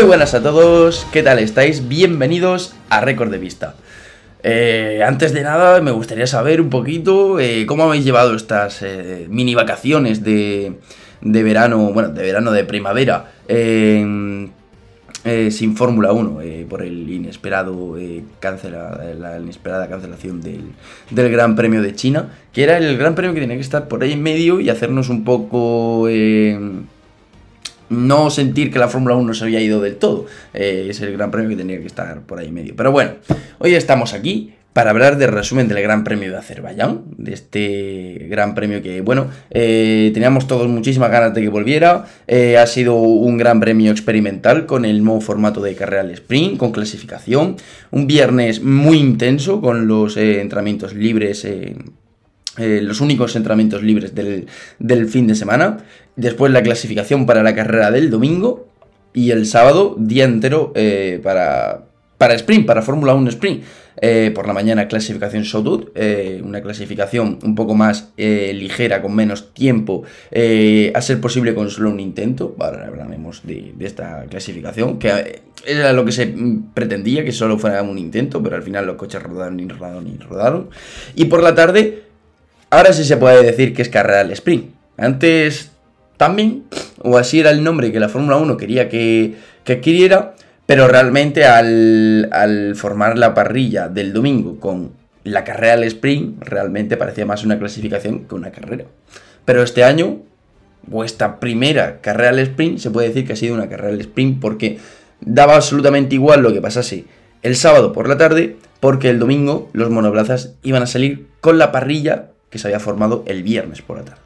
Muy buenas a todos, ¿qué tal estáis? Bienvenidos a Récord de Vista. Eh, antes de nada, me gustaría saber un poquito eh, cómo habéis llevado estas eh, mini vacaciones de, de, verano, bueno, de verano, de primavera, sin Fórmula 1, por el inesperado cancela, la inesperada cancelación del, del, Gran Premio de China, que era el Gran Premio que tenía que estar por ahí en medio y hacernos un poco no sentir que la Fórmula 1 se había ido del todo. Eh, es el gran premio que tenía que estar por ahí medio. Pero bueno, hoy estamos aquí para hablar del resumen del Gran Premio de Azerbaiyán, de este Gran Premio que, bueno, eh, teníamos todos muchísimas ganas de que volviera, eh, ha sido un Gran Premio experimental con el nuevo formato de carrera sprint, con clasificación, un viernes muy intenso con los entrenamientos libres eh, los únicos entrenamientos libres del, fin de semana. Después la clasificación para la carrera del domingo. Y el sábado, día entero eh, para, para sprint, para Fórmula 1 sprint. Eh, por la mañana clasificación Showdoot, una clasificación un poco más ligera, con menos tiempo, a ser posible con solo un intento. Ahora hablaremos de, de, esta clasificación, que era lo que se pretendía, que solo fuera un intento, pero al final los coches rodaron y rodaron y rodaron. Y por la tarde, Ahora sí se puede decir que es carrera al sprint. Antes también, o así era el nombre que la Fórmula 1 quería que, adquiriera, pero realmente al, formar la parrilla del domingo con la carrera al sprint, realmente parecía más una clasificación que una carrera. Pero este año, vuestra primera carrera al sprint, se puede decir que ha sido una carrera al sprint porque daba absolutamente igual lo que pasase el sábado por la tarde, porque el domingo los monoplazas iban a salir con la parrilla que se había formado el viernes por la tarde.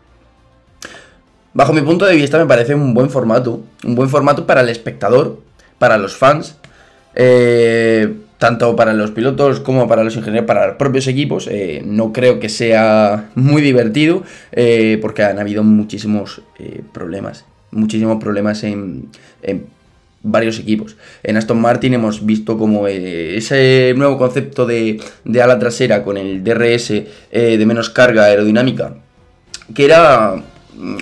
Bajo mi punto de vista me parece un buen formato, un buen formato para el espectador, para los fans, eh, tanto para los pilotos como para los ingenieros, para los propios equipos. Eh, no creo que sea muy divertido eh, porque han habido muchísimos problemas, muchísimos problemas en, en varios equipos. En Aston Martin hemos visto como eh, ese nuevo concepto de, de, ala trasera con el DRS eh, de menos carga aerodinámica, que era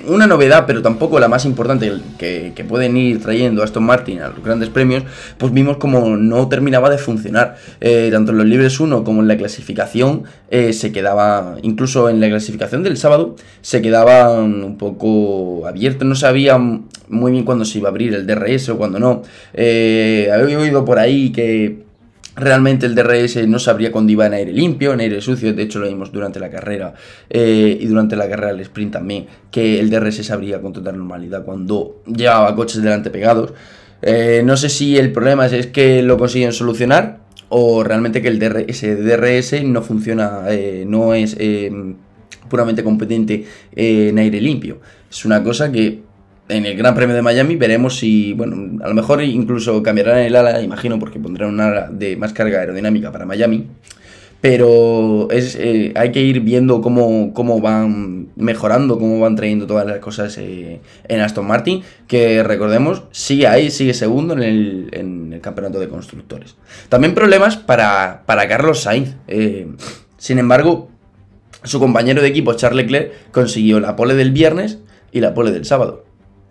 una novedad, pero tampoco la más importante que, pueden ir trayendo Aston Martin a los grandes premios, pues vimos como no terminaba de funcionar. Eh, tanto en los libres 1 como en la clasificación eh, se quedaba, incluso en la clasificación del sábado, se quedaban un poco abiertos, no sabían muy bien cuándo se iba a abrir el DRS o cuándo no. Eh, había oído por ahí que Realmente el DRS no sabría cuándo iba en aire limpio, en aire sucio, de hecho lo vimos durante la carrera eh, y durante la carrera del sprint también, que el DRS sabría con total normalidad cuando llevaba coches delante pegados. Eh, no sé si el problema es, que lo consiguen solucionar o realmente que el DRS, DRS no funciona, eh, no es puramente competente en aire limpio. Es una cosa que en el Gran Premio de Miami veremos si, bueno, a lo mejor incluso cambiarán el ala, imagino, porque pondrán un ala de más carga aerodinámica para Miami. Pero es, eh, hay que ir viendo cómo, cómo, van mejorando, cómo van trayendo todas las cosas eh, en Aston Martin, que recordemos, sigue ahí, sigue segundo en el, en el campeonato de constructores. También problemas para, para Carlos Sainz. Eh, sin embargo, su compañero de equipo, Charles Leclerc, consiguió la pole del viernes y la pole del sábado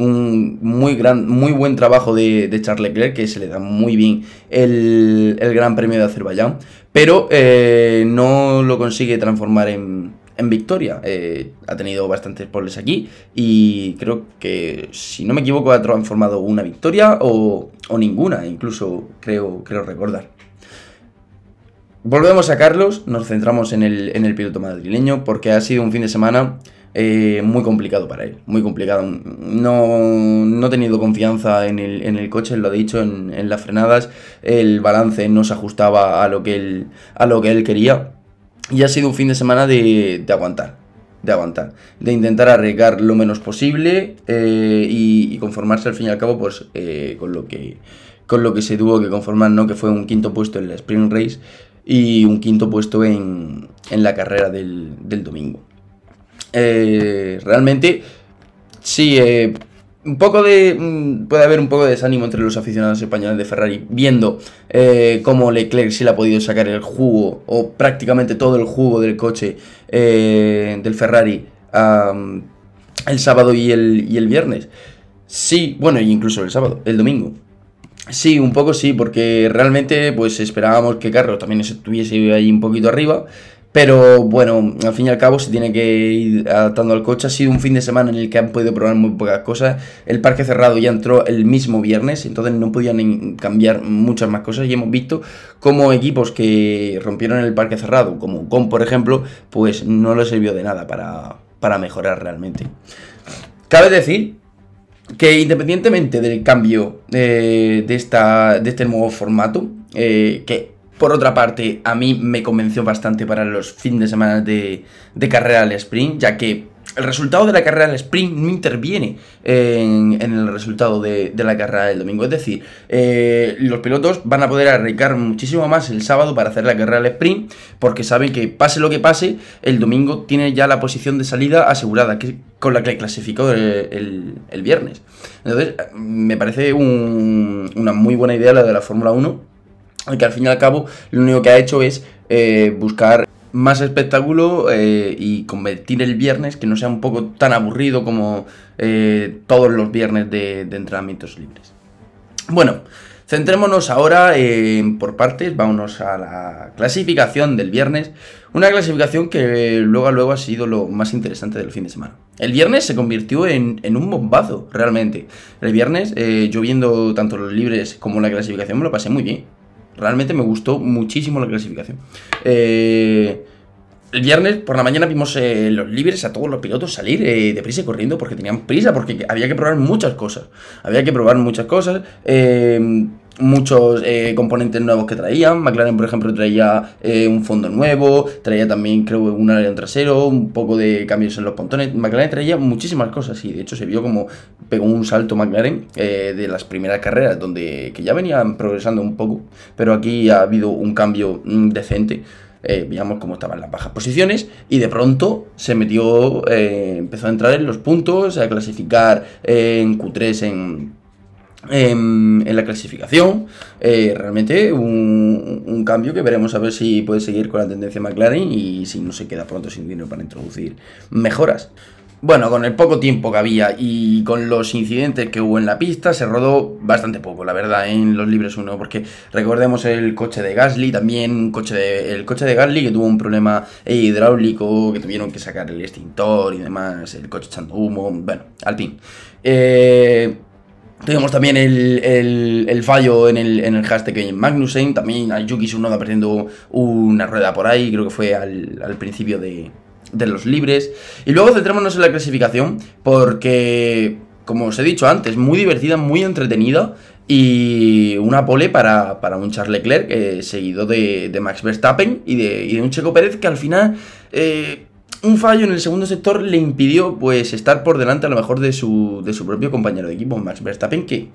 un muy, gran, muy buen trabajo de, Charles Leclerc, que se le da muy bien el, Gran Premio de Azerbaiyán, pero eh, no lo consigue transformar en, victoria. Eh, ha tenido bastantes poles aquí y creo que, si no me equivoco, ha transformado una victoria o, ninguna, incluso creo, creo recordar. Volvemos a Carlos, nos centramos en el, en el piloto madrileño porque ha sido un fin de semana eh, muy complicado para él, muy complicado. No, no tenido confianza en el, en el coche, lo ha dicho en, las frenadas, el balance no se ajustaba a lo que él, a lo que él quería y ha sido un fin de semana de, aguantar, de aguantar, de intentar arriesgar lo menos posible eh, y, conformarse al fin y al cabo pues eh, con lo que con lo que se tuvo que conformar, ¿no? que fue un quinto puesto en la Sprint Race y un quinto puesto en, en la carrera del, del domingo. Eh, realmente, sí, eh, un poco de. Mm, puede haber un poco de desánimo entre los aficionados españoles de Ferrari, viendo eh, cómo Leclerc sí le ha podido sacar el jugo, o prácticamente todo el jugo del coche del Ferrari el sábado y el, y el viernes. Sí, bueno, y incluso el sábado, el domingo. Sí, un poco sí, porque realmente pues esperábamos que Carlos también estuviese ahí un poquito arriba, pero bueno, al fin y al cabo se tiene que ir adaptando al coche. Ha sido un fin de semana en el que han podido probar muy pocas cosas. El parque cerrado ya entró el mismo viernes, entonces no podían cambiar muchas más cosas. Y hemos visto cómo equipos que rompieron el parque cerrado, como con por ejemplo, pues no les sirvió de nada para, para mejorar realmente. Cabe decir que independientemente del cambio eh, de, esta, de este nuevo formato, eh, que por otra parte, a mí me convenció bastante para los fines de semana de, carrera al sprint, ya que el resultado de la carrera del sprint no interviene en, el resultado de, la carrera del domingo. Es decir, eh, los pilotos van a poder arriesgar muchísimo más el sábado para hacer la carrera del sprint, porque saben que pase lo que pase, el domingo tiene ya la posición de salida asegurada, que, con la que clasificó el, viernes. Entonces, me parece una muy buena idea la de la Fórmula 1 que al fin y al cabo lo único que ha hecho es eh, buscar más espectáculo eh, y convertir el viernes que no sea un poco tan aburrido como eh, todos los viernes de, entrenamientos libres. Bueno, centrémonos ahora por partes, vámonos a la clasificación del viernes, una clasificación que luego a luego ha sido lo más interesante del fin de semana. El viernes se convirtió en, en un bombazo, realmente. El viernes, yo viendo tanto los libres como la clasificación, me lo pasé muy bien. Realmente me gustó muchísimo la clasificación. Eh, el viernes por la mañana vimos eh, los libres a todos los pilotos salir eh, deprisa y corriendo porque tenían prisa, porque había que probar muchas cosas. Había que probar muchas cosas. Eh, muchos eh, componentes nuevos que traían. McLaren, por ejemplo, traía eh, un fondo nuevo, traía también, creo, un alerón trasero, un poco de cambios en los pontones. McLaren traía muchísimas cosas y de hecho se vio como pegó un salto McLaren eh, de las primeras carreras, donde que ya venían progresando un poco, pero aquí ha habido un cambio mm, decente. veíamos cómo estaban las bajas posiciones y de pronto se metió, empezó a entrar en los puntos, a clasificar en Q3 en, en, la clasificación. Eh, realmente un, cambio que veremos a ver si puede seguir con la tendencia McLaren y si no se queda pronto sin dinero para introducir mejoras. Bueno, con el poco tiempo que había y con los incidentes que hubo en la pista, se rodó bastante poco, la verdad, en los libres 1, porque recordemos el coche de Gasly, también coche el coche de Gasly que tuvo un problema hidráulico, que tuvieron que sacar el extintor y demás, el coche echando humo, bueno, al fin. Eh, Tuvimos también el, fallo en el, en el hashtag en Magnussen, también a Yuki Tsunoda perdiendo una rueda por ahí, creo que fue al, principio de, los libres. Y luego centrémonos en la clasificación, porque, como os he dicho antes, muy divertida, muy entretenida. Y una pole para, un Charles Leclerc, eh, seguido de, Max Verstappen y de, y de, un Checo Pérez que al final... Eh, un fallo en el segundo sector le impidió pues estar por delante a lo mejor de su, de su propio compañero de equipo, Max Verstappen, que,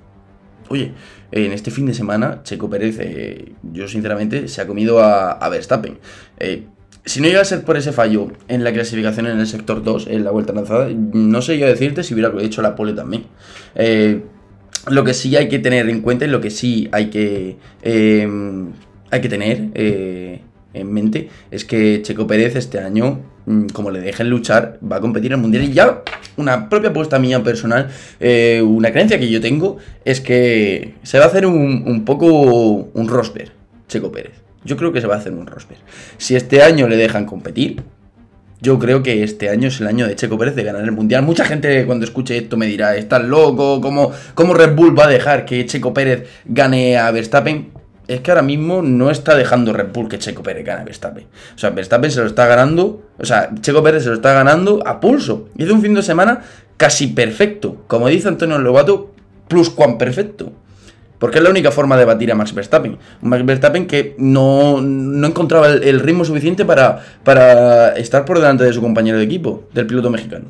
oye, en este fin de semana Checo Pérez, eh, yo sinceramente, se ha comido a, Verstappen. Eh, si no iba a ser por ese fallo en la clasificación en el sector 2, en la vuelta lanzada, no sé yo decirte si hubiera hecho la pole también. Eh, lo que sí hay que tener en cuenta y lo que sí hay que, hay que tener en mente es que Checo Pérez este año, como le dejen luchar, va a competir en el Mundial. Y ya una propia apuesta mía personal, eh, una creencia que yo tengo, es que se va a hacer un, poco un Rosberg, Checo Pérez. Yo creo que se va a hacer un Rosberg. Si este año le dejan competir, yo creo que este año es el año de Checo Pérez de ganar el Mundial. Mucha gente cuando escuche esto me dirá, estás loco, ¿cómo, ¿cómo Red Bull va a dejar que Checo Pérez gane a Verstappen? Es que ahora mismo no está dejando Red Bull que Checo Pérez gane a Verstappen. O sea, Verstappen se lo está ganando, o sea, Checo Pérez se lo está ganando a pulso. Y es un fin de semana casi perfecto. Como dice Antonio Lobato, plus cuan perfecto. Porque es la única forma de batir a Max Verstappen. Max Verstappen que no, encontraba el, ritmo suficiente para, para estar por delante de su compañero de equipo, del piloto mexicano.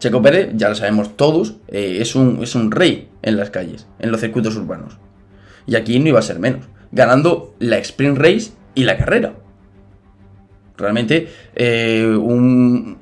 Checo Pérez, ya lo sabemos todos, eh, es, un, es un rey en las calles, en los circuitos urbanos. Y aquí no iba a ser menos, ganando la sprint race y la carrera. Realmente eh, un,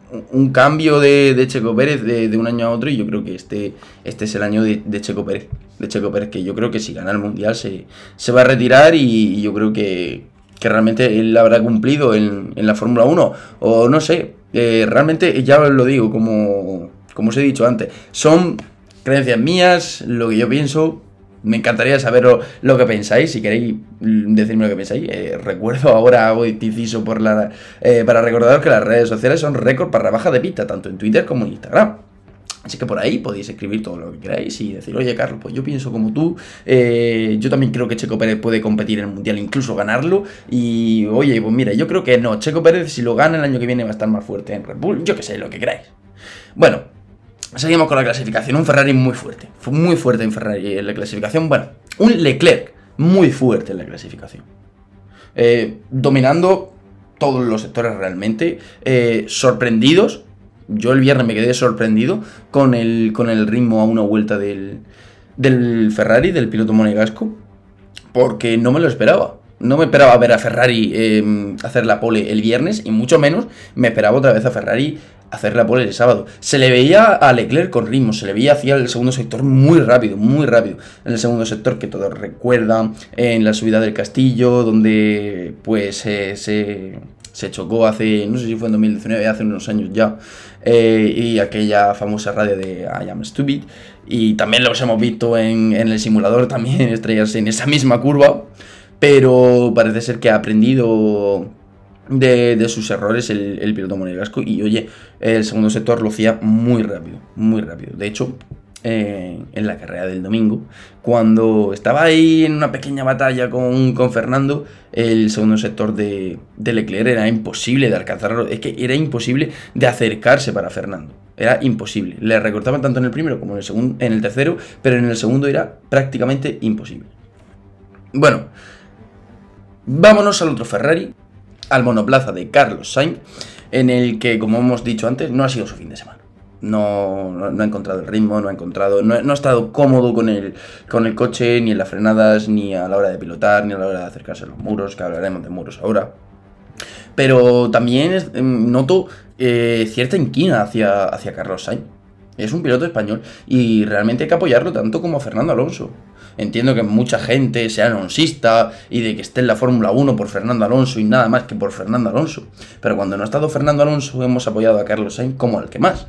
cambio de, Checo Pérez de, un año a otro y yo creo que este, este es el año de, Checo Pérez. De Checo Pérez, que yo creo que si gana el Mundial se, se va a retirar y, yo creo que, realmente él habrá cumplido en, la Fórmula 1. O no sé, eh, realmente ya os lo digo, como, como os he dicho antes, son creencias mías, lo que yo pienso, me encantaría saber lo, que pensáis, si queréis decirme lo que pensáis. Eh, recuerdo ahora, hago inciso por la, eh, para recordaros que las redes sociales son récord para baja de pista, tanto en Twitter como en Instagram. Así que por ahí podéis escribir todo lo que queráis y decir, oye Carlos, pues yo pienso como tú, eh, yo también creo que Checo Pérez puede competir en el Mundial, incluso ganarlo, y oye, pues mira, yo creo que no, Checo Pérez si lo gana el año que viene va a estar más fuerte en Red Bull, yo que sé, lo que queráis. Bueno, seguimos con la clasificación, un Ferrari muy fuerte, fue muy fuerte en Ferrari en la clasificación, bueno, un Leclerc muy fuerte en la clasificación, eh, dominando todos los sectores realmente, eh, sorprendidos yo el viernes me quedé sorprendido con el, con el ritmo a una vuelta del, del Ferrari, del piloto monegasco, porque no me lo esperaba. No me esperaba ver a Ferrari em, hacer la pole el viernes y mucho menos me esperaba otra vez a Ferrari hacer la pole el sábado. Se le veía a Leclerc con ritmo, se le veía hacia el segundo sector muy rápido, muy rápido. En el segundo sector que todos recuerdan, en la subida del castillo, donde pues se, se chocó hace, no sé si fue en 2019, hace unos años ya, eh, y aquella famosa radio de I Am Stupid. Y también los hemos visto en, el simulador también estrellarse en esa misma curva, pero parece ser que ha aprendido de, sus errores el, piloto monegasco y oye, el segundo sector lo hacía muy rápido, muy rápido. De hecho, eh, en la carrera del domingo, cuando estaba ahí en una pequeña batalla con, con Fernando, el segundo sector de, de, Leclerc era imposible de alcanzarlo, es que era imposible de acercarse para Fernando. Era imposible. Le recortaban tanto en el primero como en el, segundo, en el tercero, pero en el segundo era prácticamente imposible. Bueno, vámonos al otro Ferrari, al monoplaza de Carlos Sainz, en el que, como hemos dicho antes, no ha sido su fin de semana no, no, ha encontrado el ritmo, no ha encontrado, no, ha estado cómodo con el, con el coche, ni en las frenadas, ni a la hora de pilotar, ni a la hora de acercarse a los muros, que hablaremos de muros ahora. Pero también em, noto eh, cierta inquina hacia, hacia Carlos Sainz. Es un piloto español y realmente hay que apoyarlo tanto como a Fernando Alonso. Entiendo que mucha gente sea alonsista y de que esté en la Fórmula 1 por Fernando Alonso y nada más que por Fernando Alonso. Pero cuando no ha estado Fernando Alonso hemos apoyado a Carlos Sainz como al que más.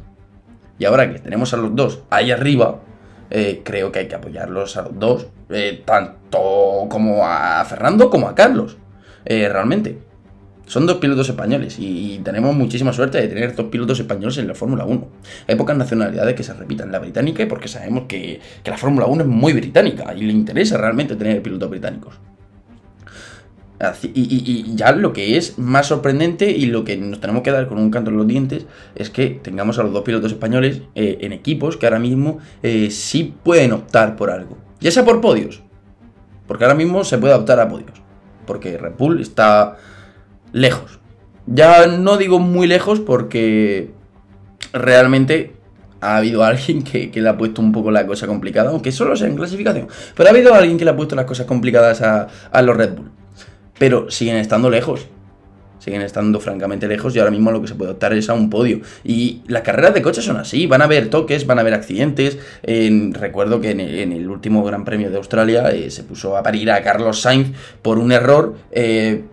Y ahora que tenemos a los dos ahí arriba, eh, creo que hay que apoyarlos a los dos, eh, tanto como a Fernando como a Carlos, eh, realmente. Son dos pilotos españoles y, tenemos muchísima suerte de tener dos pilotos españoles en la Fórmula 1. Hay pocas nacionalidades que se repitan la británica porque sabemos que, que la Fórmula 1 es muy británica y le interesa realmente tener pilotos británicos. Y, ya lo que es más sorprendente y lo que nos tenemos que dar con un canto en los dientes es que tengamos a los dos pilotos españoles eh, en equipos que ahora mismo eh, sí pueden optar por algo. Ya sea por podios. Porque ahora mismo se puede optar a podios. Porque Red Bull está lejos. Ya no digo muy lejos porque realmente ha habido alguien que, le ha puesto un poco la cosa complicada, aunque solo sea en clasificación. Pero ha habido alguien que le ha puesto las cosas complicadas a, los Red Bull pero siguen estando lejos. Siguen estando francamente lejos y ahora mismo lo que se puede optar es a un podio. Y las carreras de coches son así, van a haber toques, van a haber accidentes. recuerdo que en el, último Gran Premio de Australia eh, se puso a parir a Carlos Sainz por un error eh,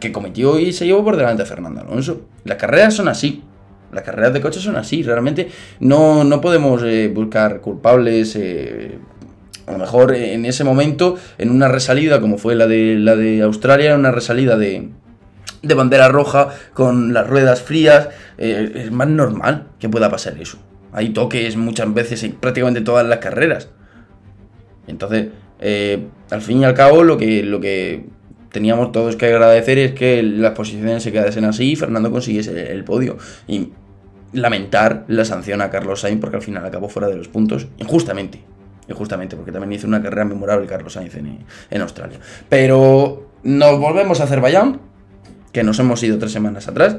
que cometió y se llevó por delante a Fernando Alonso. Las carreras son así. Las carreras de coches son así. Realmente no, no podemos eh, buscar culpables a lo mejor en ese momento, en una resalida como fue la de, la de Australia, en una resalida de, de bandera roja con las ruedas frías, eh, es más normal que pueda pasar eso. Hay toques muchas veces en prácticamente todas las carreras. Entonces, eh, al fin y al cabo, lo que, lo que teníamos todos que agradecer es que las posiciones se quedasen así y Fernando consiguiese el podio. Y lamentar la sanción a Carlos Sainz porque al final acabó fuera de los puntos, injustamente justamente porque también hizo una carrera memorable Carlos Sainz en, Australia. Pero nos volvemos a Azerbaiyán, que nos hemos ido tres semanas atrás.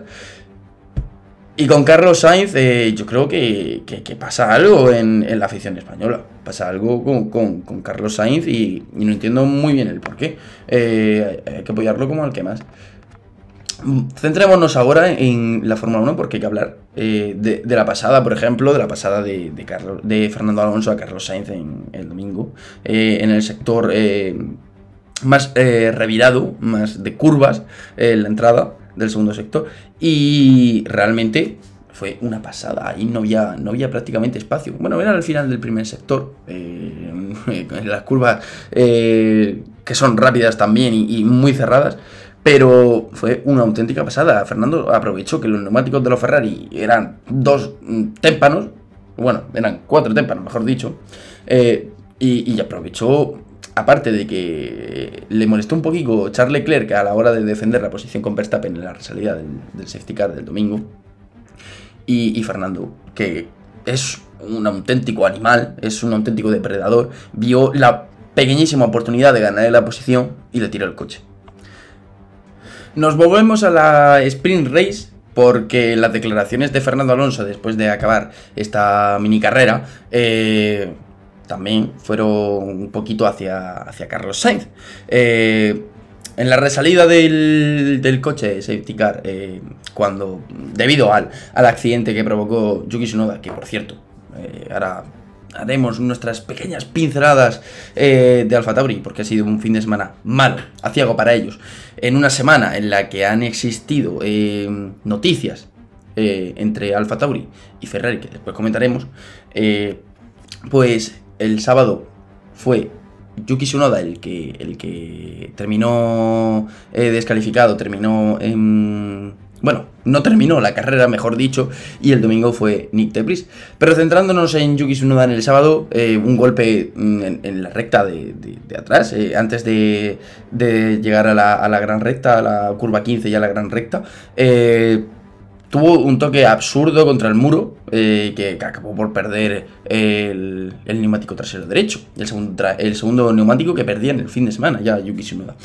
Y con Carlos Sainz, eh, yo creo que, pasa algo en, la afición española. Pasa algo con, Carlos Sainz y, no entiendo muy bien el por qué. Eh, hay que apoyarlo como al que más. Centrémonos ahora en la Fórmula 1 porque hay que hablar eh, de, la pasada, por ejemplo, de la pasada de, Carlos, de Fernando Alonso a Carlos Sainz en el domingo, eh, en el sector eh, más revirado, más de curvas, en la entrada del segundo sector. Y realmente fue una pasada. Ahí no había, no había prácticamente espacio. Bueno, era al final del primer sector. Eh, las curvas eh, que son rápidas también y, muy cerradas. Pero fue una auténtica pasada. Fernando aprovechó que los neumáticos de los Ferrari eran dos témpanos. Bueno, eran cuatro témpanos, mejor dicho. Eh, y, y aprovechó aparte de que le molestó un poquito Charles Leclerc a la hora de defender la posición con Verstappen en la salida del, safety car del domingo, y, Fernando, que es un auténtico animal, es un auténtico depredador, vio la pequeñísima oportunidad de ganar la posición y le tiró el coche. Nos volvemos a la sprint race porque las declaraciones de Fernando Alonso después de acabar esta mini carrera eh, también fueron un poquito hacia, hacia Carlos Sainz. Eh, en la resalida del, del coche safety car, eh, cuando, debido al, al, accidente que provocó Yuki Tsunoda, que por cierto, eh, ahora haremos nuestras pequeñas pinceladas de Alfa Tauri, porque ha sido un fin de semana malo, aciago para ellos, en una semana en la que han existido noticias entre Alfa Tauri y Ferrari, que después comentaremos, pues el sábado fue Yuki Tsunoda el que, el que terminó eh, descalificado, terminó en... Bueno, no terminó la carrera, mejor dicho, y el domingo fue Nick Debris. Pero centrándonos en Yuki Tsunoda en el sábado, eh, un golpe mm, en, la recta de, atrás, eh, antes de, llegar a la, a la, gran recta, a la curva 15 y a la gran recta, tuvo un toque absurdo contra el muro eh, que, acabó por perder el, neumático trasero derecho. El segundo, el segundo neumático que perdía en el fin de semana, ya Yuki Tsunoda.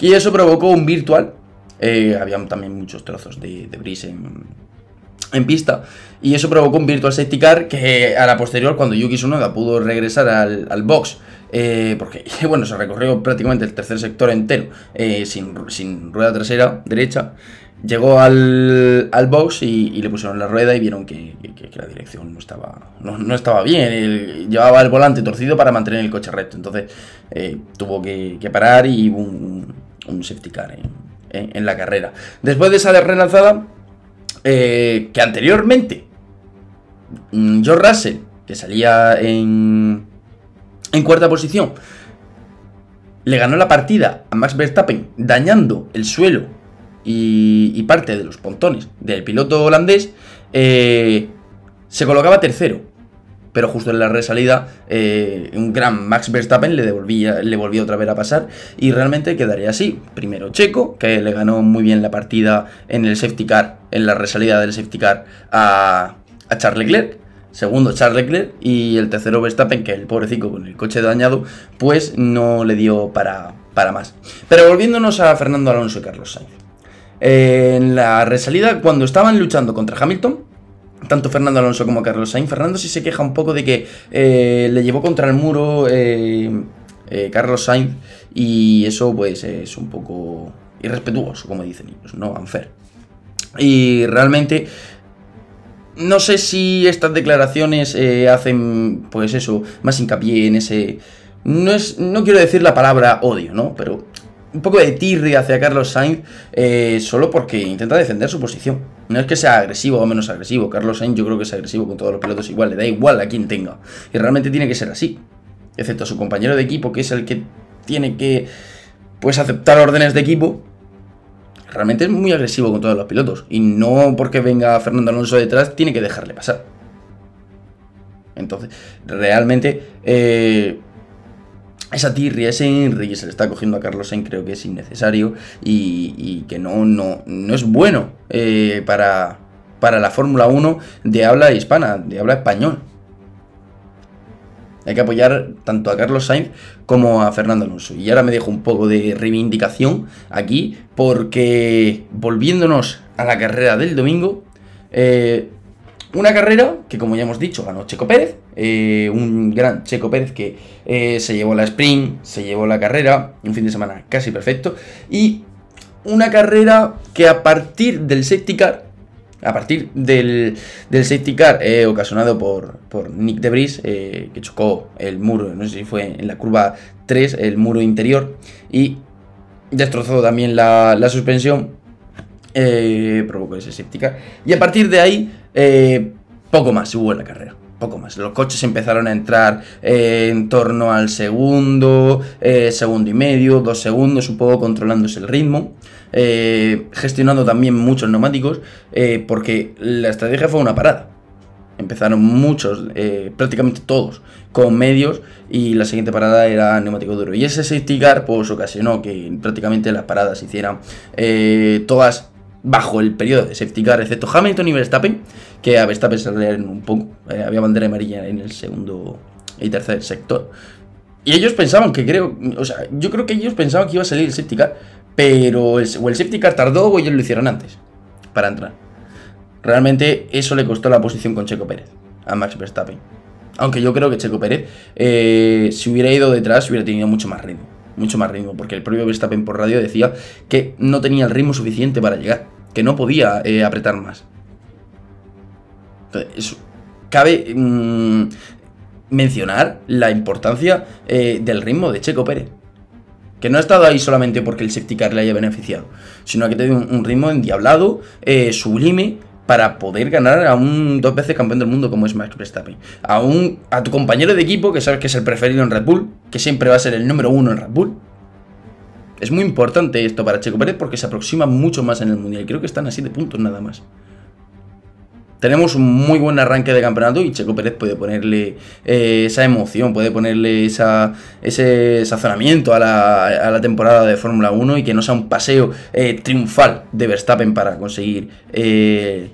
Y eso provocó un virtual. Eh, habían también muchos trozos de, de en, en pista. Y eso provocó un virtual safety car que a la posterior, cuando Yuki Tsunoda pudo regresar al, al box, eh, porque bueno, se recorrió prácticamente el tercer sector entero sin, sin rueda trasera derecha. Llegó al, al box y, le pusieron la rueda y vieron que, la dirección no estaba, no, estaba bien. llevaba el volante torcido para mantener el coche recto. Entonces eh, tuvo que, parar y hubo un, un safety car en, la carrera. Después de esa relanzada, eh, que anteriormente mm, George Russell, que salía en, en cuarta posición, le ganó la partida a Max Verstappen dañando el suelo y, parte de los pontones del piloto holandés, eh, se colocaba tercero. Pero justo en la resalida, eh, un gran Max Verstappen le, devolvía, le volvió otra vez a pasar y realmente quedaría así. Primero Checo, que le ganó muy bien la partida en el safety car, en la resalida del safety car a, a Charles Leclerc. Segundo Charles Leclerc y el tercero Verstappen, que el pobrecito con el coche dañado, pues no le dio para, para más. Pero volviéndonos a Fernando Alonso y Carlos Sainz en la resalida, cuando estaban luchando contra Hamilton, tanto Fernando Alonso como Carlos Sainz, Fernando sí se queja un poco de que eh, le llevó contra el muro eh, eh, Carlos Sainz y eso pues es un poco irrespetuoso, como dicen ellos, no unfair. Y realmente no sé si estas declaraciones hacen pues eso, más hincapié en ese... No, es, no quiero decir la palabra odio, ¿no? Pero un poco de tirri hacia Carlos Sainz eh, solo porque intenta defender su posición. No es que sea agresivo o menos agresivo. Carlos Sainz yo creo que es agresivo con todos los pilotos igual, le da igual a quien tenga. Y realmente tiene que ser así. Excepto a su compañero de equipo, que es el que tiene que pues aceptar órdenes de equipo. Realmente es muy agresivo con todos los pilotos. Y no porque venga Fernando Alonso detrás, tiene que dejarle pasar. Entonces, realmente... Eh, esa tirria, ese Henry que se le está cogiendo a Carlos Sainz creo que es innecesario y, que no, no, no, es bueno eh, para, para la Fórmula 1 de habla hispana, de habla español. Hay que apoyar tanto a Carlos Sainz como a Fernando Alonso. Y ahora me dejo un poco de reivindicación aquí porque volviéndonos a la carrera del domingo, eh, una carrera que, como ya hemos dicho, ganó Checo Pérez. Eh, un gran Checo Pérez que eh, se llevó la sprint, se llevó la carrera. Un fin de semana casi perfecto. Y una carrera que a partir del safety car, a partir del, safety car eh, ocasionado por, por Nick Debris, que chocó el muro, no sé si fue en la curva 3, el muro interior, y destrozó también la, la suspensión, provocó ese safety car. Y a partir de ahí poco más hubo en la carrera. Poco más. Los coches empezaron a entrar eh, en torno al segundo, eh, segundo y medio, dos segundos, un poco controlándose el ritmo. gestionando también muchos neumáticos, porque la estrategia fue una parada. Empezaron muchos, prácticamente todos, con medios y la siguiente parada era neumático duro. Y ese safety car pues ocasionó que prácticamente las paradas hicieran todas bajo el periodo de safety car, excepto Hamilton y Verstappen, que a Verstappen se un poco, eh, había bandera amarilla en el segundo y tercer sector. Y ellos pensaban que creo, o sea, yo creo que ellos pensaban que iba a salir el safety car, pero el, o el safety car tardó o ellos lo hicieron antes para entrar. Realmente eso le costó la posición con Checo Pérez a Max Verstappen. Aunque yo creo que Checo Pérez, eh, si hubiera ido detrás, hubiera tenido mucho más ritmo mucho más ritmo, porque el propio Verstappen por radio decía que no tenía el ritmo suficiente para llegar, que no podía eh, apretar más. Entonces, cabe mm, mencionar la importancia eh, del ritmo de Checo Pérez. Que no ha estado ahí solamente porque el safety car le haya beneficiado, sino que tiene un, ritmo endiablado, eh, sublime, para poder ganar a un dos veces campeón del mundo como es Max Verstappen. A, un, a tu compañero de equipo que sabes que es el preferido en Red Bull, que siempre va a ser el número uno en Red Bull. Es muy importante esto para Checo Pérez porque se aproxima mucho más en el Mundial. Creo que están así de puntos nada más. Tenemos un muy buen arranque de campeonato y Checo Pérez puede ponerle eh, esa emoción, puede ponerle ese sazonamiento a la, temporada de Fórmula 1 y que no sea un paseo eh, triunfal de Verstappen para conseguir eh,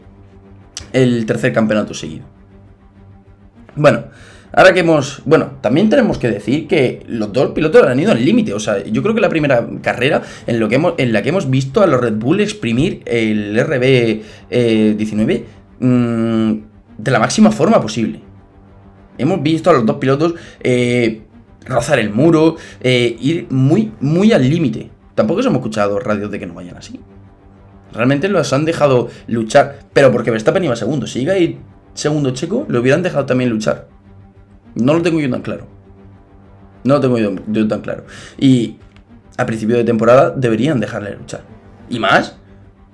el tercer campeonato seguido. Bueno, ahora que hemos. Bueno, también tenemos que decir que los dos pilotos han ido al límite. O sea, yo creo que la primera carrera en, lo que hemos, en la que hemos visto a los Red Bull exprimir el RB19 mm, de la máxima forma posible. Hemos visto a los dos pilotos eh, rozar el muro, eh, ir muy, muy al límite. Tampoco hemos escuchado radios de que no vayan así. Realmente los han dejado luchar, pero porque Verstappen iba segundo. Si llega ahí segundo checo, lo hubieran dejado también luchar. No lo tengo yo tan claro. No lo tengo yo, tan claro. Y a principio de temporada deberían dejarle luchar. Y más,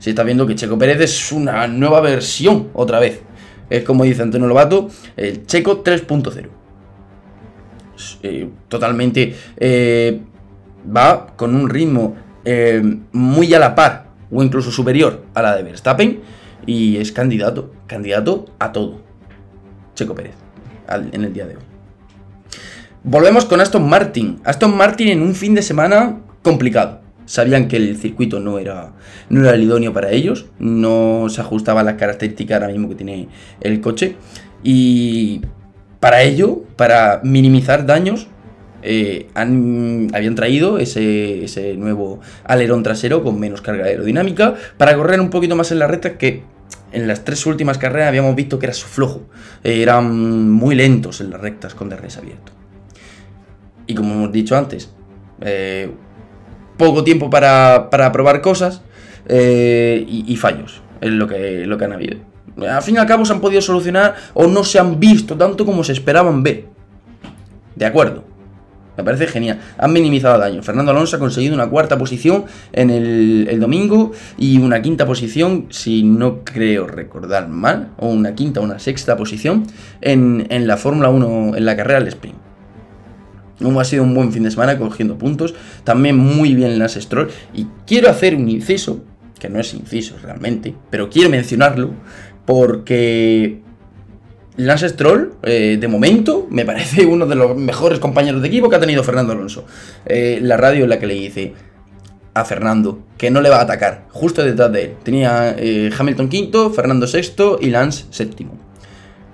si está viendo que Checo Pérez es una nueva versión otra vez. Es como dice Antonio Lobato, el Checo 3.0. Eh, totalmente eh, va con un ritmo eh, muy a la par o incluso superior a la de Verstappen y es candidato, candidato a todo. Checo Pérez, en el día de hoy. Volvemos con Aston Martin. Aston Martin en un fin de semana complicado. Sabían que el circuito no era, no era el idóneo para ellos, no se ajustaba a las características ahora mismo que tiene el coche. Y para ello, para minimizar daños, eh, habían traído ese, nuevo alerón trasero con menos carga aerodinámica para correr un poquito más en la recta que en las tres últimas carreras habíamos visto que era su flojo. Eh, eran muy lentos en las rectas con DRS abierto. Y como hemos dicho antes, eh, poco tiempo para, probar cosas y, fallos es lo que, lo que han habido. Al fin y al cabo se han podido solucionar o no se han visto tanto como se esperaban ver. De acuerdo. Me parece genial. Han minimizado daño. Fernando Alonso ha conseguido una cuarta posición en el, domingo y una quinta posición, si no creo recordar mal, o una quinta o una sexta posición en, la Fórmula 1, en la carrera del sprint. Ha sido un buen fin de semana cogiendo puntos. También muy bien Lance Stroll. Y quiero hacer un inciso, que no es inciso realmente, pero quiero mencionarlo porque Lance Stroll, eh, de momento, me parece uno de los mejores compañeros de equipo que ha tenido Fernando Alonso. Eh, la radio en la que le dice a Fernando que no le va a atacar, justo detrás de él. Tenía eh, Hamilton quinto, Fernando sexto y Lance séptimo.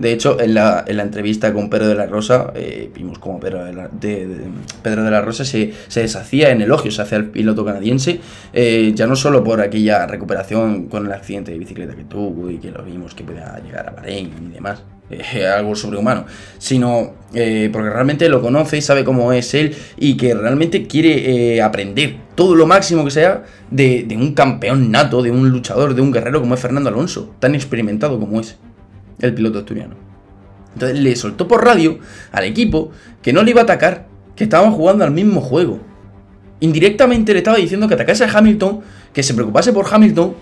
De hecho, en la, entrevista con Pedro de la Rosa, vimos como Pedro de la, Pedro de la Rosa se, deshacía en elogios hacia el piloto canadiense, ya no solo por aquella recuperación con el accidente de bicicleta que tuvo y que lo vimos que podía llegar a Bahrein y demás, eh, algo sobrehumano, sino eh, porque realmente lo conoce y sabe cómo es él y que realmente quiere eh, aprender todo lo máximo que sea de, un campeón nato, de un luchador, de un guerrero como es Fernando Alonso, tan experimentado como es el piloto asturiano. Entonces le soltó por radio al equipo que no le iba a atacar, que estaban jugando al mismo juego. Indirectamente le estaba diciendo que atacase a Hamilton, que se preocupase por Hamilton,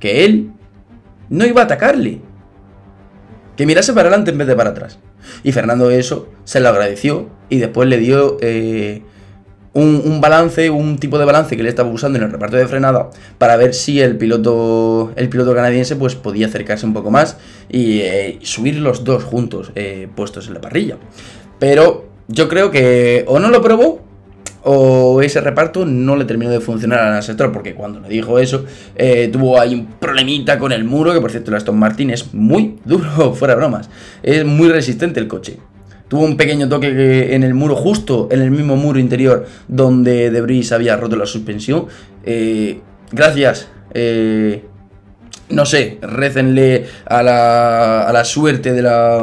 que él no iba a atacarle, que mirase para adelante en vez de para atrás. Y Fernando eso se lo agradeció y después le dio eh, un, balance, un tipo de balance que le estaba usando en el reparto de frenada para ver si el piloto, el piloto canadiense pues, podía acercarse un poco más y eh, subir los dos juntos eh, puestos en la parrilla. Pero yo creo que o no lo probó o ese reparto no le terminó de funcionar al sector porque cuando le dijo eso eh, tuvo ahí un problemita con el muro, que por cierto el Aston Martin es muy duro, fuera bromas, es muy resistente el coche. Tuvo un pequeño toque en el muro, justo en el mismo muro interior donde Debris había roto la suspensión. Eh, gracias, eh, no sé, récenle a la, a la suerte de la,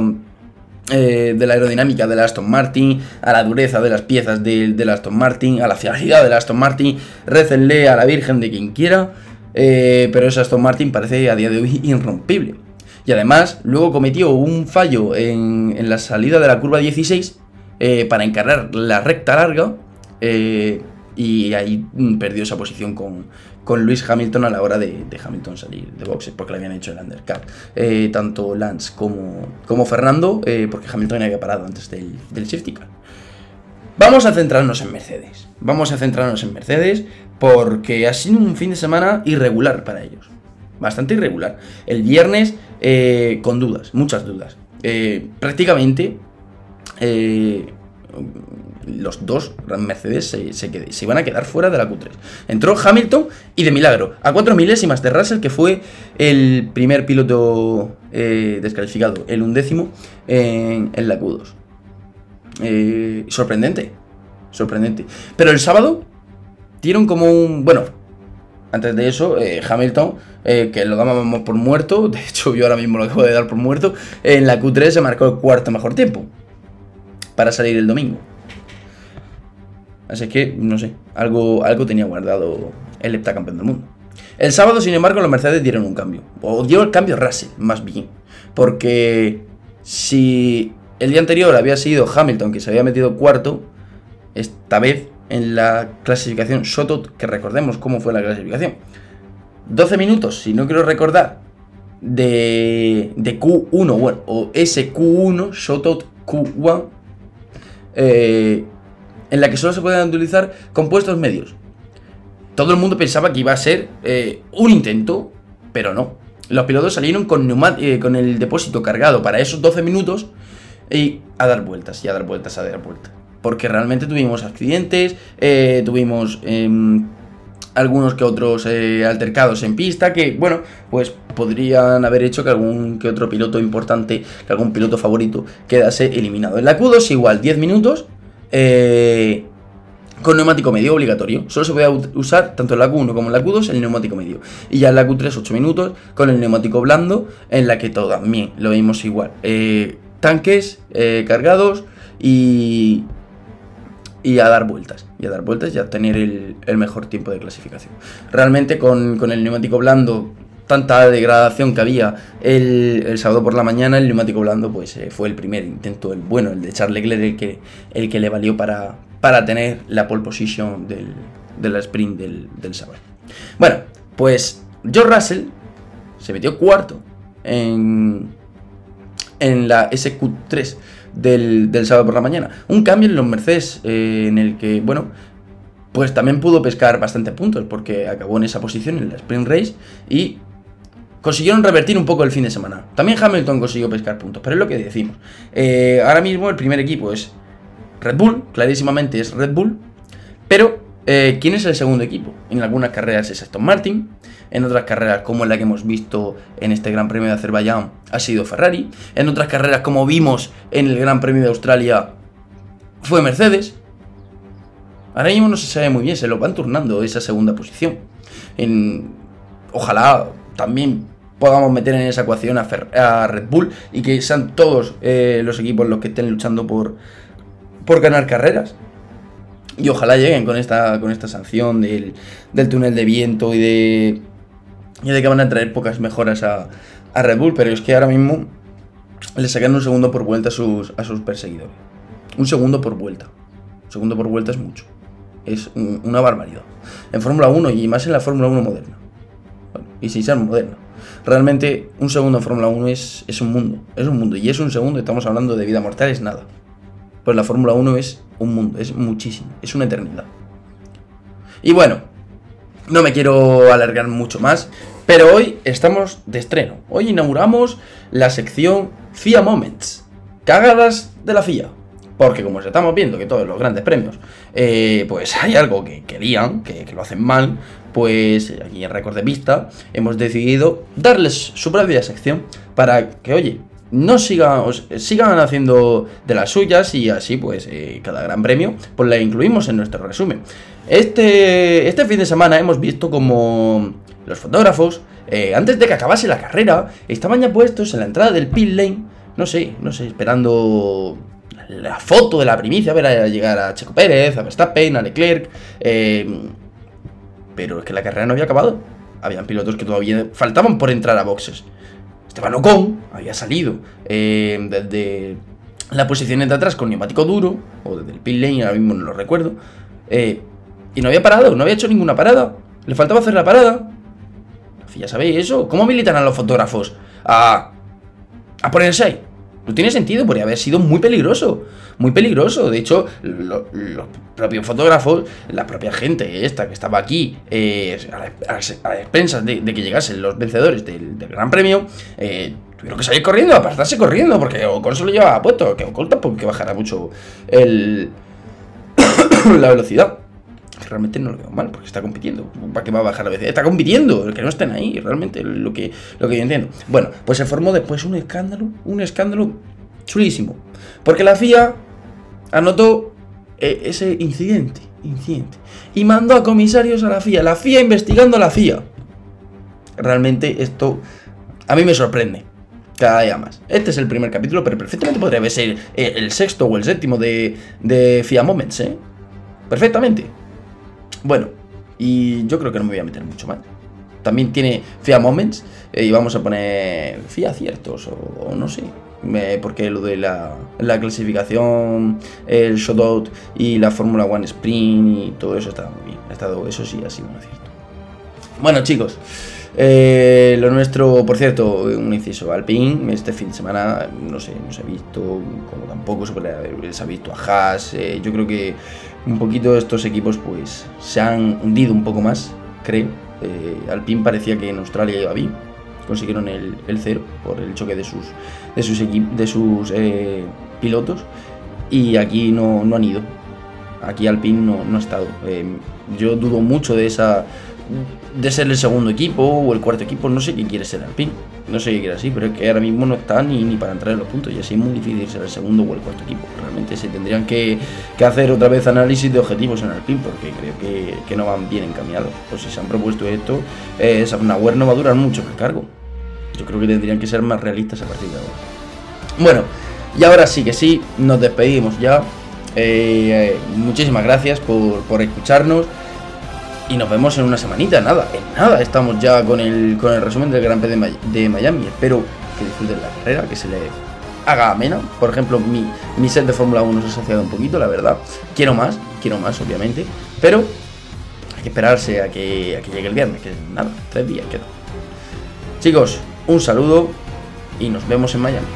eh, de la aerodinámica del Aston Martin, a la dureza de las piezas del de Aston Martin, a la fiabilidad del Aston Martin, récenle a la Virgen de quien quiera, pero ese Aston Martin parece a día de hoy irrompible. Y además, luego cometió un fallo en, la salida de la curva 16 eh, para encargar la recta larga. Eh, y ahí perdió esa posición con, con Luis Hamilton a la hora de, Hamilton salir de boxes, porque le habían hecho el undercut. Eh, tanto Lance como, como Fernando, porque Hamilton había parado antes del, del safety car. Vamos a centrarnos en Mercedes. Vamos a centrarnos en Mercedes porque ha sido un fin de semana irregular para ellos bastante irregular. El viernes eh, con dudas, muchas dudas. Eh, prácticamente eh, los dos Mercedes se, se, iban a quedar fuera de la Q3. Entró Hamilton y de milagro, a cuatro milésimas de Russell, que fue el primer piloto descalificado, el undécimo en, en la Q2. sorprendente, sorprendente. Pero el sábado dieron como un... Bueno, antes de eso, Hamilton eh, que lo dábamos por muerto, de hecho yo ahora mismo lo acabo de dar por muerto, en la Q3 se marcó el cuarto mejor tiempo para salir el domingo. Así que, no sé, algo, algo tenía guardado el heptacampeón del mundo. El sábado, sin embargo, los Mercedes dieron un cambio. O dio el cambio Russell, más bien. Porque si el día anterior había sido Hamilton que se había metido cuarto, esta vez en la clasificación Shotot, que recordemos cómo fue la clasificación. 12 minutos, si no quiero recordar, de, de Q1, bueno, o SQ1, Shotout Q1, eh, en la que solo se pueden utilizar compuestos medios. Todo el mundo pensaba que iba a ser eh, un intento, pero no. Los pilotos salieron con, eh, con el depósito cargado para esos 12 minutos y a dar vueltas, y a dar vueltas, a dar vueltas. Porque realmente tuvimos accidentes, tuvimos em, algunos que otros eh, altercados en pista que, bueno, pues podrían haber hecho que algún que otro piloto importante, que algún piloto favorito quedase eliminado. En la Q2 igual, 10 minutos eh, con neumático medio obligatorio. Solo se puede usar tanto en la Q1 como en la Q2 el neumático medio. Y ya en la Q3 8 minutos con el neumático blando en la que también lo vimos igual. Eh, tanques cargados y y a dar vueltas. Y a dar vueltas y a tener el, mejor tiempo de clasificación. Realmente con, el neumático blando, tanta degradación que había el, sábado por la mañana, el neumático blando pues eh, fue el primer intento, el bueno, el de Charles Leclerc, el que, el que le valió para, para tener la pole position del, del sprint del, del sábado. Bueno, pues George Russell se metió cuarto en, en la SQ3 del, sábado por la mañana. Un cambio en los Mercedes eh, en el que, bueno, pues también pudo pescar bastante puntos porque acabó en esa posición en la Sprint Race y consiguieron revertir un poco el fin de semana. También Hamilton consiguió pescar puntos, pero es lo que decimos. Eh, ahora mismo el primer equipo es Red Bull, clarísimamente es Red Bull, pero eh, ¿quién es el segundo equipo? En algunas carreras es Aston Martin, en otras carreras como la que hemos visto en este Gran Premio de Azerbaiyán ha sido Ferrari, en otras carreras como vimos en el Gran Premio de Australia fue Mercedes. Ahora mismo no se sabe muy bien, se lo van turnando esa segunda posición. ojalá también podamos meter en esa ecuación a, Red Bull y que sean todos eh, los equipos los que estén luchando por, por ganar carreras. Y ojalá lleguen con esta, con esta sanción del, del túnel de viento y de y de que van a traer pocas mejoras a, Red Bull, pero es que ahora mismo le sacan un segundo por vuelta a sus, a sus perseguidores. Un segundo por vuelta. Un segundo por vuelta es mucho. Es una barbaridad. En Fórmula 1 y más en la Fórmula 1 moderna. Y sin ser moderno. Realmente, un segundo en Fórmula 1 es, es un mundo. Es un mundo. Y es un segundo, estamos hablando de vida mortal, es nada. Pues la Fórmula 1 es un mundo, es muchísimo, es una eternidad. Y bueno, no me quiero alargar mucho más, pero hoy estamos de estreno. Hoy inauguramos la sección FIA Moments, cagadas de la FIA. Porque como estamos viendo que todos los grandes premios, eh, pues hay algo que querían, que, lo hacen mal, pues aquí en Récord de Vista hemos decidido darles su propia sección para que, oye, no sigan, sigan haciendo de las suyas y así pues eh, cada gran premio pues la incluimos en nuestro resumen. Este, este fin de semana hemos visto como los fotógrafos, eh, antes de que acabase la carrera, estaban ya puestos en la entrada del pit lane, no sé, no sé, esperando la foto de la primicia, a ver a llegar a Checo Pérez, a Verstappen, a Leclerc, eh, pero es que la carrera no había acabado. Habían pilotos que todavía faltaban por entrar a boxes. Esteban Ocon había salido eh, desde la posición de atrás con neumático duro, o desde el pit lane, ahora mismo no lo recuerdo, y no había parado, no había hecho ninguna parada. Le faltaba hacer la parada. Ya sabéis eso. ¿Cómo militan a los fotógrafos a, a ponerse ahí? No tiene sentido, podría haber sido muy peligroso. Muy peligroso. De hecho, los propios fotógrafos, la propia gente esta que estaba aquí eh, a, expensas de, que llegasen los vencedores del, Gran Premio, eh, tuvieron que salir corriendo, apartarse corriendo, porque Ocon se lo llevaba puesto, que Ocon porque bajará mucho el, la velocidad realmente no lo veo mal, porque está compitiendo. ¿Para qué va a bajar la velocidad? Está compitiendo, que no estén ahí, realmente, lo que, lo que yo entiendo. Bueno, pues se formó después un escándalo, un escándalo chulísimo. Porque la FIA anotó eh, ese incidente, incidente, y mandó a comisarios a la FIA, la FIA investigando a la FIA. Realmente esto a mí me sorprende. Cada día más. Este es el primer capítulo, pero perfectamente podría ser el sexto o el séptimo de, de FIA Moments, ¿eh? Perfectamente. Bueno, y yo creo que no me voy a meter mucho más. También tiene FIA Moments eh, y vamos a poner FIA Ciertos o, no sé. porque lo de la, clasificación, el shoutout y la Fórmula One Sprint y todo eso está muy bien. Ha estado, eso sí ha sido un acierto. Bueno, chicos. Eh, lo nuestro, por cierto, un inciso Alpine, este fin de semana, no sé, no se ha visto, como tampoco se ha visto a Haas. Eh, yo creo que un poquito estos equipos pues se han hundido un poco más, creo. Eh, Alpine parecía que en Australia iba bien, consiguieron el, cero por el choque de sus, de sus, de sus pilotos y aquí no, han ido. Aquí Alpine no, no ha estado. yo dudo mucho de esa de ser el segundo equipo o el cuarto equipo, no sé qué quiere ser Alpine, no sé qué quiere así, pero es que ahora mismo no está ni, ni para entrar en los puntos y así es muy difícil ser el segundo o el cuarto equipo. Realmente se tendrían que, hacer otra vez análisis de objetivos en Alpine porque creo que, no van bien encaminados. Pues si se han propuesto esto, eh, Safnauer no va a durar mucho en el cargo. Yo creo que tendrían que ser más realistas a partir de ahora. Bueno, y ahora sí que sí, nos despedimos ya. Eh, muchísimas gracias por, por escucharnos. Y nos vemos en una semanita, nada, en nada. Estamos ya con el, con el resumen del Gran Premio de Miami. Espero que disfruten la carrera, que se le haga amena. Por ejemplo, mi, mi set de Fórmula 1 se ha saciado un poquito, la verdad. Quiero más, quiero más, obviamente. Pero hay que esperarse a que, a que llegue el viernes, que nada, tres días quedan. Chicos, un saludo y nos vemos en Miami.